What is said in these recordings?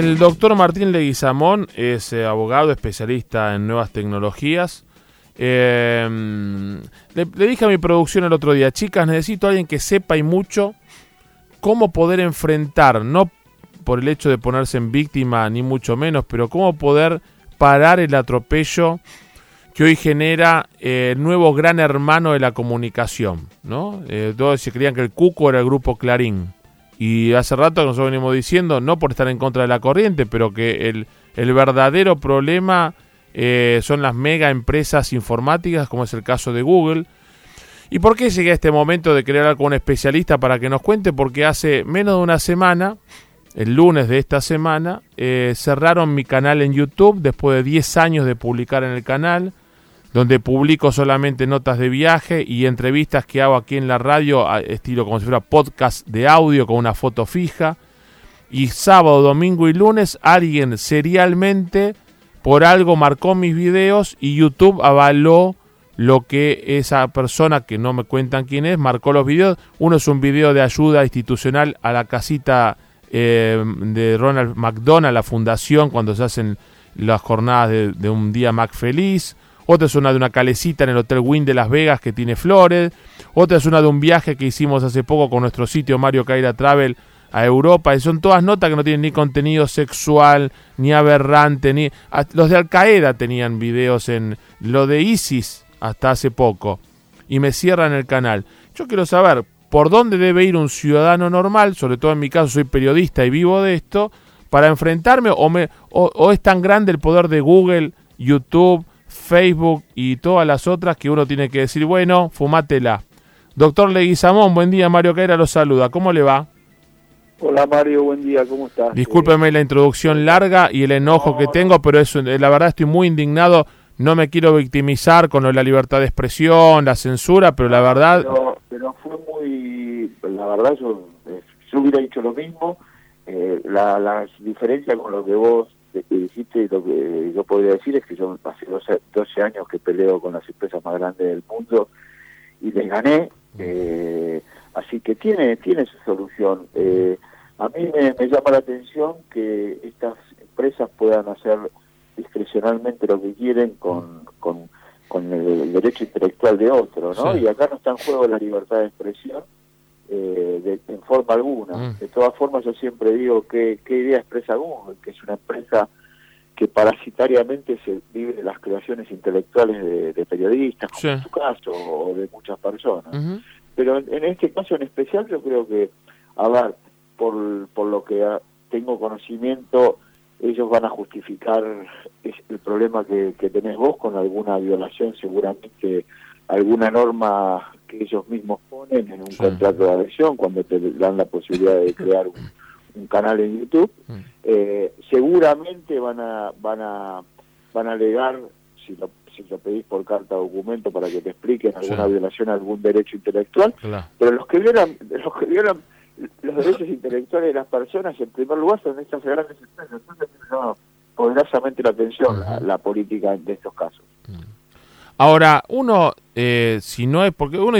El doctor Martín Leguizamón es eh, abogado especialista en nuevas tecnologías. Le, le dije a mi producción el otro día, chicas, necesito a alguien que sepa y mucho cómo poder enfrentar, no por el hecho de ponerse en víctima ni mucho menos, pero cómo poder parar el atropello que hoy genera eh, el nuevo gran hermano de la comunicación, ¿no? Eh, todos se creían que el Cuco era el grupo Clarín. Y hace rato que nosotros venimos diciendo, no por estar en contra de la corriente, pero que el, el verdadero problema eh, son las mega empresas informáticas, como es el caso de Google. ¿Y por qué llegué a este momento de querer hablar con un especialista para que nos cuente? Porque hace menos de una semana, el lunes de esta semana, eh, cerraron mi canal en YouTube después de 10 años de publicar en el canal donde publico solamente notas de viaje y entrevistas que hago aquí en la radio, estilo como si fuera podcast de audio con una foto fija. Y sábado, domingo y lunes alguien serialmente por algo marcó mis videos y YouTube avaló lo que esa persona, que no me cuentan quién es, marcó los videos. Uno es un video de ayuda institucional a la casita eh, de Ronald McDonald, la fundación, cuando se hacen las jornadas de, de un día Mac feliz otra es una de una calecita en el Hotel Wynn de Las Vegas que tiene flores, otra es una de un viaje que hicimos hace poco con nuestro sitio Mario Caira Travel a Europa, y son todas notas que no tienen ni contenido sexual, ni aberrante, ni... Los de Al Qaeda tenían videos en lo de ISIS hasta hace poco, y me cierran el canal. Yo quiero saber por dónde debe ir un ciudadano normal, sobre todo en mi caso soy periodista y vivo de esto, para enfrentarme o, me, o, o es tan grande el poder de Google, YouTube, Facebook y todas las otras que uno tiene que decir, bueno, fumátela. Doctor Leguizamón, buen día, Mario Caera lo saluda. ¿Cómo le va? Hola Mario, buen día, ¿cómo estás? Discúlpeme la introducción larga y el enojo que tengo, pero es, la verdad estoy muy indignado. No me quiero victimizar con la libertad de expresión, la censura, pero la verdad... Pero, pero fue muy... La verdad yo, yo hubiera dicho lo mismo. Eh, la, la diferencia con lo que vos de que dijiste, lo que yo podría decir es que yo hace 12, 12, años que peleo con las empresas más grandes del mundo y les gané, eh, así que tiene tiene su solución. Eh, a mí me, me, llama la atención que estas empresas puedan hacer discrecionalmente lo que quieren con, con, con el, el, derecho intelectual de otro, ¿no? Sí. Y acá no está en juego la libertad de expresión, eh, de, en forma alguna. Mm. De todas formas, yo siempre digo que qué idea expresa Google, que es una empresa que parasitariamente se vive de las creaciones intelectuales de, de periodistas, como sí. en tu caso, o de muchas personas. Pero en, en, este caso en especial yo creo que, a ver, por, por lo que tengo conocimiento, ellos van a justificar el problema que, que tenés vos con alguna violación seguramente alguna norma que ellos mismos ponen en un sí. contrato de adhesión cuando te dan la posibilidad de crear un, un canal en YouTube, mm. eh, seguramente van a van a van a alegar si lo si lo pedís por carta o documento para que te expliquen alguna sí. violación a algún derecho intelectual, claro. pero los que violan los que violan los derechos intelectuales de las personas en primer lugar son estas grandes empresas, entonces no poderosamente la atención uh -huh. la, la, política de estos casos. Mm. Ahora, uno, eh, si no es, porque uno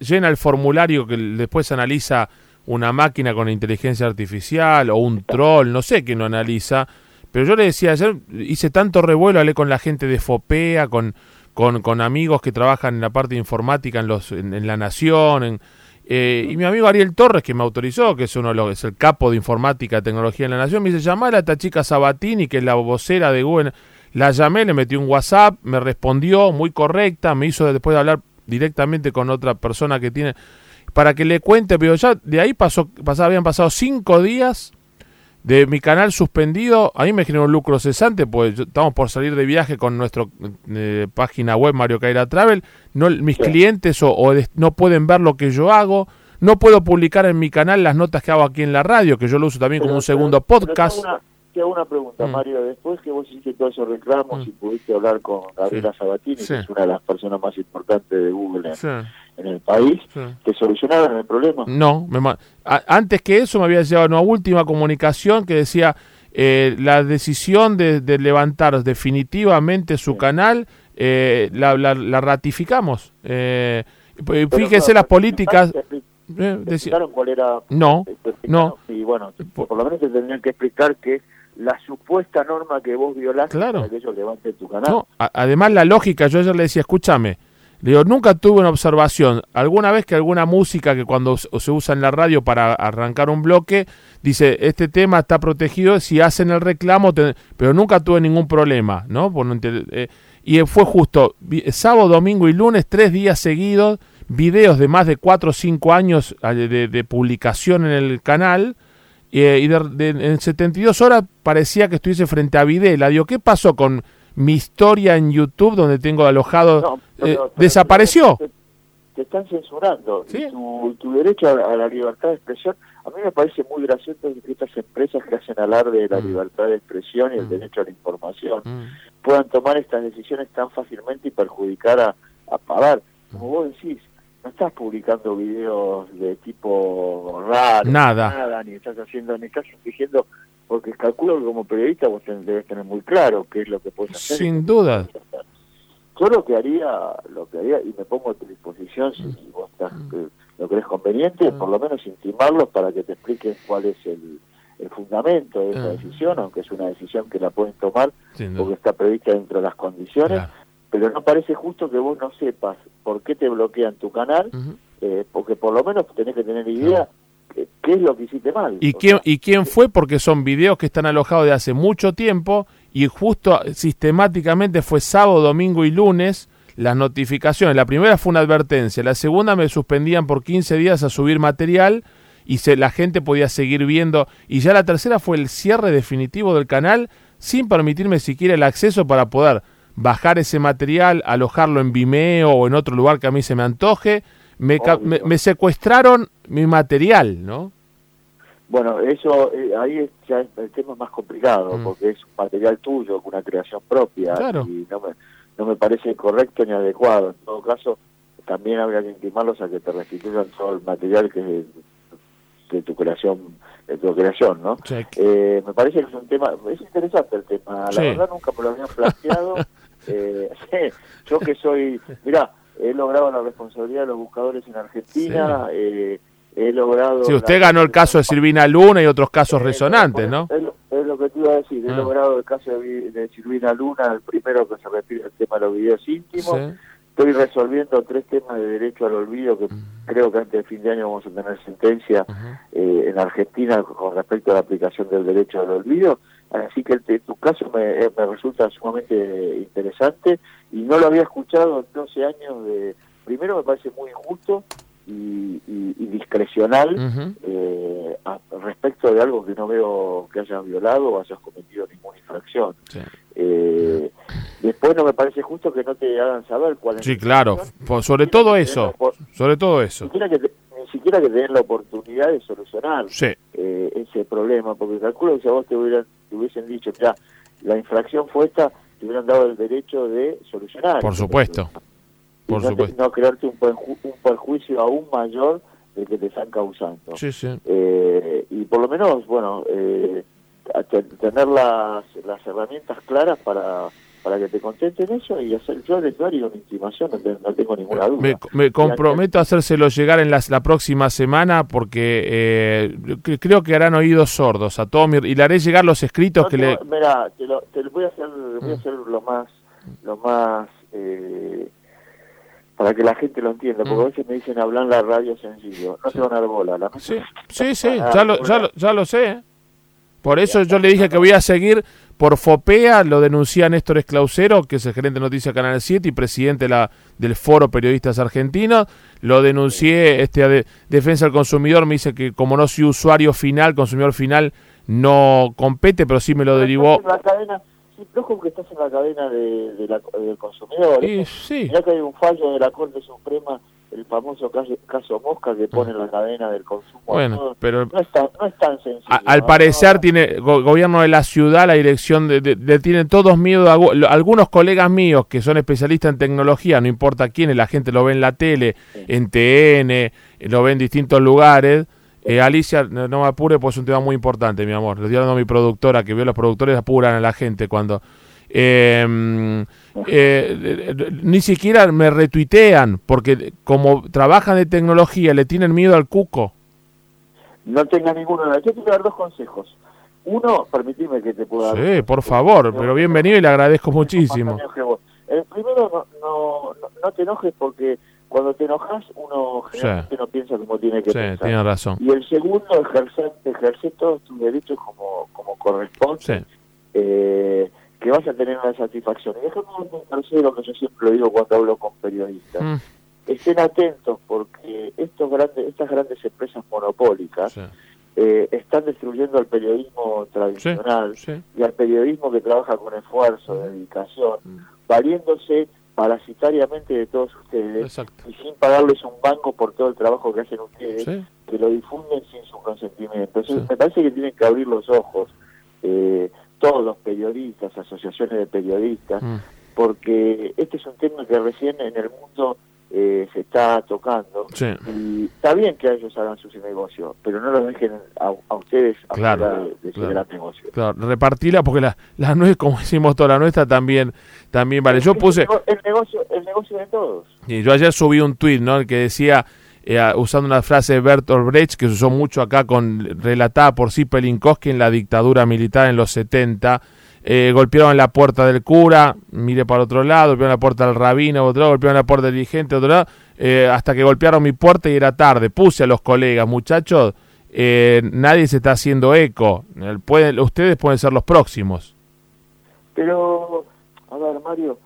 llena el formulario que después analiza una máquina con inteligencia artificial o un troll, no sé quién lo analiza, pero yo le decía ayer, hice tanto revuelo, hablé con la gente de FOPEA, con, con, con amigos que trabajan en la parte de informática en, los, en, La Nación, en, eh, y mi amigo Ariel Torres, que me autorizó, que es uno de los, es el capo de informática y tecnología en La Nación, me dice, llamar a esta chica Sabatini, que es la vocera de Google la llamé, le metí un WhatsApp, me respondió muy correcta, me hizo después de hablar directamente con otra persona que tiene para que le cuente, pero ya de ahí pasó, pasó habían pasado cinco días de mi canal suspendido, a mí me generó un lucro cesante, pues estamos por salir de viaje con nuestra eh, página web Mario Caira Travel, no, mis sí. clientes o, o, no pueden ver lo que yo hago, no puedo publicar en mi canal las notas que hago aquí en la radio, que yo lo uso también pero, como un segundo pero, podcast. Pero te hago una pregunta, mm. Mario. Después que vos hiciste todos esos reclamos mm. y pudiste hablar con Gabriela sí. Sabatini, sí. que es una de las personas más importantes de Google en, sí. en el país, ¿te solucionaron el problema? No. Me, antes que eso me había llegado una última comunicación que decía eh, la decisión de, de, levantar definitivamente su canal eh, la, la, la, ratificamos. Eh, fíjese no, las políticas... Eh, decía, cuál era no no y bueno por lo menos te tendrían que explicar que la supuesta norma que vos violaste Claro. para que ellos levanten tu canal. No, además la lógica, yo ayer le decía, escúchame, le digo, nunca tuve una observación, alguna vez que alguna música que cuando se usa en la radio para arrancar un bloque, dice, este tema está protegido, si hacen el reclamo, te- pero nunca tuve ningún problema, ¿no? Eh, y fue justo, sábado, domingo y lunes, tres días seguidos, videos de más de cuatro o cinco años eh, de, de publicación en el canal, eh, y de, de- en 72 horas parecía que estuviese frente a Videla. Digo, ¿qué pasó con mi historia en YouTube donde tengo alojado? No, eh, pero- ¿Desapareció? Te, te están censurando. Sí. Y Tu, tu derecho a, a la libertad de expresión, a mí me parece muy gracioso que estas empresas que hacen alarde de la Mm. libertad de expresión y el Mm. derecho a la información Mm, puedan tomar estas decisiones tan fácilmente y perjudicar a, a, ver, como vos decís, no estás publicando videos de tipo raro, Nada. nada, ni estás haciendo, ni estás exigiendo, porque calculo que como periodista vos ten- debes tener muy claro qué es lo que puedes hacer. Sin duda. Yo lo que haría, lo que haría, y me pongo a tu disposición si Mm. vos estás, eh, lo crees conveniente, por lo menos intimarlos para que te expliquen cuál es el, el fundamento de esa Ah. decisión, aunque es una decisión que la pueden tomar porque está prevista dentro de las condiciones, Claro. Pero no parece justo que vos no sepas por qué te bloquean tu canal, eh, porque por lo menos tenés que tener idea qué es lo que hiciste mal. ¿Y quién, sea, ¿Y quién fue? Porque son videos que están alojados de hace mucho tiempo y justo sistemáticamente fue sábado, domingo y lunes las notificaciones. La primera fue una advertencia, la segunda me suspendían por 15 días a subir material y se, la gente podía seguir viendo. Y ya la tercera fue el cierre definitivo del canal sin permitirme siquiera el acceso para poder bajar ese material, alojarlo en Vimeo o en otro lugar que a mí se me antoje. Me, me, me secuestraron mi material, ¿no? Bueno, eso eh, ahí es, ya es- el tema es más complicado, Mm. porque es un material tuyo, una creación propia, Claro. y no me, no me parece correcto ni adecuado. En todo caso, también habría que intimarlos a que te restituyan todo el material que es de, de tu creación, de tu creación, ¿no? Eh, me parece que es un tema, es interesante el tema, la Sí. verdad nunca me lo habían planteado. eh, yo que soy, mira, he logrado la responsabilidad de los buscadores en Argentina, eh, he logrado... Sí, la- usted ganó el caso de Silvina Luna y otros casos eh, resonantes, ¿no? Es, lo- es lo que te iba a decir, he Ah. logrado el caso de, Vi- de Silvina Luna, el primero que se refiere al tema de los videos íntimos. Sí. Estoy resolviendo tres temas de derecho al olvido que Mm. creo que antes de fin de año vamos a tener sentencia eh, en Argentina con respecto a la aplicación del derecho al olvido. Así que el- tu caso me, eh, me resulta sumamente interesante y no lo había escuchado en 12 años de... Primero me parece muy injusto y, y- y discrecional eh, a- respecto de algo que no veo que hayas violado o hayas cometido ninguna infracción. Sí. Eh, después no me parece justo que no te hagan saber cuál es Sí, la claro, sobre todo eso, Por- sobre todo Ni eso. siquiera que te, ni siquiera que te den la oportunidad de solucionar Sí, eh, ese problema, porque calculo que si a vos te, hubieran, te hubiesen dicho, ya, la infracción fue esta, te hubieran dado el derecho de solucionar. por supuesto, por no, supuesto. no crearte un, perju- un perjuicio aún mayor del que te están causando. Sí, sí. Eh, y por lo menos, bueno, eh, tener las, las herramientas claras para, para que te contesten eso y hacer yo les daría una intimación, no, te- no tengo ninguna duda. Me, me comprometo a hacérselo llegar en las- la próxima semana porque eh, cre- creo que harán oídos sordos a todo mi, y le haré llegar los escritos No que te- le... Mira, te lo, te lo voy a hacer, voy a Mm. hacer lo más, lo más, eh, para que la gente lo entienda, porque Mm. a veces me dicen hablar en la radio sencillo, no Sí. te van a dar bola. La Sí, sí, sí, Ah, ya lo, ya lo, ya lo sé. ¿Eh? Por eso yo le dije que voy a seguir por FOPEA, lo denuncia Néstor Esclausero, que es el gerente de Noticias Canal 7 y presidente de la, del Foro Periodistas Argentinos. Lo denuncié, este, a de- Defensa del Consumidor me dice que como no soy usuario final, consumidor final, no compete, pero sí me lo derivó. Sí, ojo que estás en la cadena de, de la- del consumidor. Y sí, Mirá que hay un fallo de la Corte Suprema, el famoso caso, caso Mosca, que pone la cadena del consumo. bueno, todo. pero no, es tan, no es tan sencillo. Al ¿no? parecer No, tiene go- gobierno de la ciudad, la dirección de, de- de- tienen todos miedo. a lo- algunos colegas míos que son especialistas en tecnología, no importa quiénes, la gente lo ve en la tele, Sí. en TN, eh, lo ve en distintos lugares. Eh, Alicia, no, no me apure, pues es un tema muy importante, mi amor. Le estoy hablando a mi productora, que veo los productores apuran a la gente cuando... eh, eh, ni siquiera me retuitean, porque como trabajan de tecnología, le tienen miedo al cuco. no tenga ninguno. Yo a dar dos consejos. Uno, permitime que te pueda... Sí, por favor, pero bienvenido y le agradezco muchísimo. El primero, no, no, no, te enojes porque cuando te enojas uno generalmente no piensa como tiene que sí, pensar. tiene razón. Y el segundo, ejercer, ejercer todos tus derechos como, como corresponde. Sí. Eh, que vas a tener una satisfacción. Y déjame un tercero que yo siempre lo digo cuando hablo con periodistas. Mm. Estén atentos porque estos grandes, estas grandes empresas monopólicas eh, están destruyendo al periodismo tradicional Sí, sí. y al periodismo que trabaja con esfuerzo, dedicación, valiéndose parasitariamente de todos ustedes Exacto. y sin pagarles un banco por todo el trabajo que hacen ustedes, que lo difunden sin su consentimiento. Entonces, me parece que tienen que abrir los ojos eh, todos los periodistas, asociaciones de periodistas, Mm. porque este es un tema que recién en el mundo eh, se está tocando. Sí. Y está bien que ellos hagan sus negocios, pero no los dejen a, a ustedes Claro, afuera de, de claro. negocio. Claro, repartila porque la, la nuez, como decimos toda la nuestra, también, también vale. Yo puse, el negocio, el negocio de todos. y yo ayer subí un tuit, ¿no? El que decía, eh, usando una frase de Bertolt Brecht, que se usó mucho acá, con relatada por Zipelinkowski en la dictadura militar en los 70, eh, golpearon la puerta del cura, mire para otro lado, golpearon la puerta del rabino, otro lado, golpearon la puerta del dirigente, otro lado, eh, hasta que golpearon mi puerta y era tarde. Puse a los colegas, muchachos, eh, nadie se está haciendo eco. Pueden- ustedes pueden ser los próximos. Pero, a ver, Mario,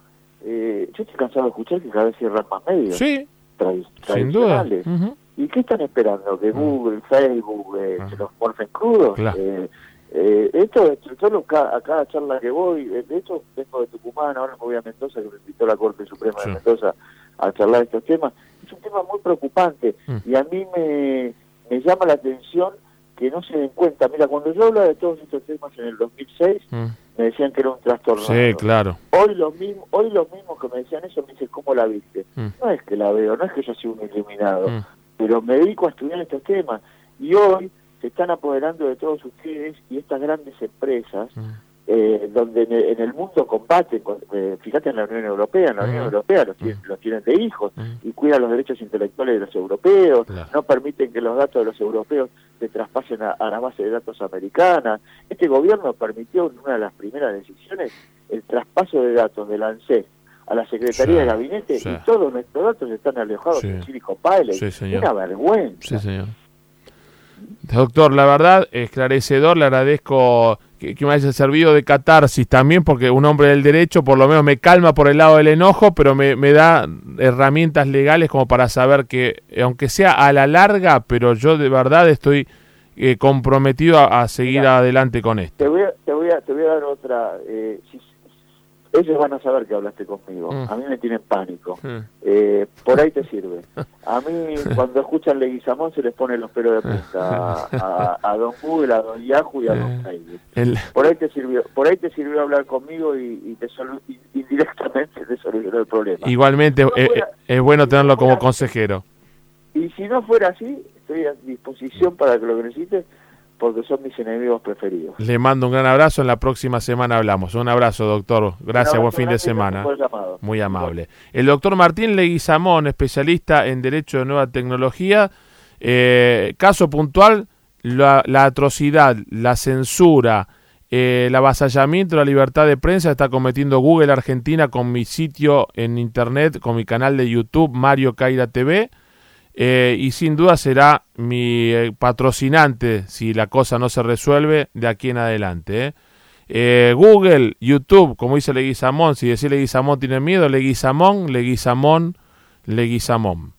eh, yo estoy cansado de escuchar que cada vez cierran más medios Sí, tradi- sin duda. tradicionales. ¿Y qué están esperando? ¿Que Google, Facebook eh, se los morfen crudos? Claro. Eh, eh, esto, esto- yo lo, a cada charla que voy, de hecho vengo de Tucumán, ahora me voy a Mendoza, que me invitó la Corte Suprema Sí. de Mendoza a charlar estos temas. Es un tema muy preocupante Mm. y a mí me, me llama la atención que no se den cuenta. Mira, cuando yo hablaba de todos estos temas en el 2006, Mm. Me decían que era un trastorno. Sí, claro. Hoy los mismos, hoy los mismos que me decían eso me dicen, ¿cómo la viste? Mm. No es que la veo, no es que yo sea un iluminado, Mm. pero me dedico a estudiar estos temas. Y hoy se están apoderando de todos ustedes y estas grandes empresas, Mm. Eh, donde en el, mundo combaten, eh, fíjate en la Unión Europea, en la Unión Mm. Europea los, tienen, Mm. los tienen de hijos Mm. y cuidan los derechos intelectuales de los europeos, Claro. no permiten que los datos de los europeos se traspasen a, a la base de datos americana. Este gobierno permitió en una de las primeras decisiones el traspaso de datos del ANSES a la Secretaría Sí, de Gabinete sí. y todos nuestros datos están alojados Sí. en Silicon Valley. Una vergüenza. Señor. Doctor, la verdad, esclarecedor, le agradezco que, que me haya servido de catarsis también, porque un hombre del derecho por lo menos me calma por el lado del enojo, pero me, me da herramientas legales como para saber que, aunque sea a la larga, pero yo de verdad estoy eh, comprometido a, a seguir adelante con esto. Te voy a, te voy a, te voy a dar otra. Eh, ellos van a saber que hablaste conmigo. Mm. A mí me tienen pánico. Mm. Eh, por ahí te sirve. A mí, cuando escuchan Leguizamón, se les pone los pelos de punta a, a- a Don Google, a Don Yahoo y a Eh. Don Facebook. El- Por ahí te sirvió, por ahí te sirvió hablar conmigo y, y te indirectamente te solucionó el problema. igualmente No eh, fuera- eh, es bueno si no tenerlo como consejero. Y si no fuera así, estoy a disposición para que lo que necesites, porque son mis enemigos preferidos. Le mando un gran abrazo, en la próxima semana hablamos. Un abrazo, doctor. Gracias, buen fin de semana. Muy amable. El doctor Martín Leguizamón, especialista en Derecho de Nueva Tecnología. Eh, caso puntual, la, la atrocidad, la censura, eh, el avasallamiento de la libertad de prensa está cometiendo Google Argentina con mi sitio en internet, con mi canal de YouTube, Mario Caira TV. Eh, y sin duda será mi eh, patrocinante si la cosa no se resuelve de aquí en adelante. ¿eh? Eh, Google, YouTube, como dice Leguizamón, si decir Leguizamón tiene miedo, Leguizamón, Leguizamón, Leguizamón.